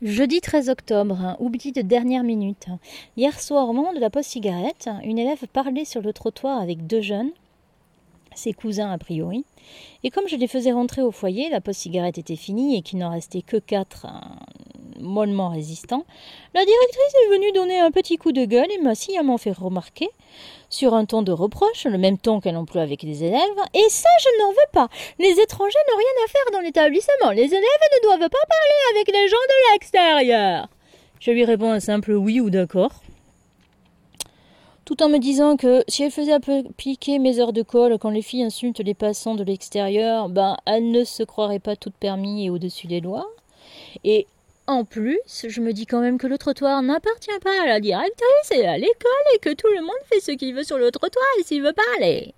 Jeudi 13 octobre, oubli de dernière minute. Hier soir, au moment de la pause cigarette, une élève parlait sur le trottoir avec deux jeunes, ses cousins a priori, et comme je les faisais rentrer au foyer, la pause cigarette était finie et qu'il n'en restait que quatre euh, mollement résistants, la directrice est venue donner un petit coup de gueule et m'a sciemment fait remarquer, sur un ton de reproche, le même ton qu'elle emploie avec les élèves, et ça je n'en veux pas. Les étrangers n'ont rien à faire dans l'établissement. Les élèves ne doivent pas parler avec les gens de l'extérieur. Je lui réponds un simple oui ou d'accord tout en me disant que si elle faisait appliquer mes heures de colle quand les filles insultent les passants de l'extérieur, ben elle ne se croirait pas toute permis et au-dessus des lois. Et en plus, je me dis quand même que le trottoir n'appartient pas à la directrice et à l'école et que tout le monde fait ce qu'il veut sur le trottoir s'il veut parler.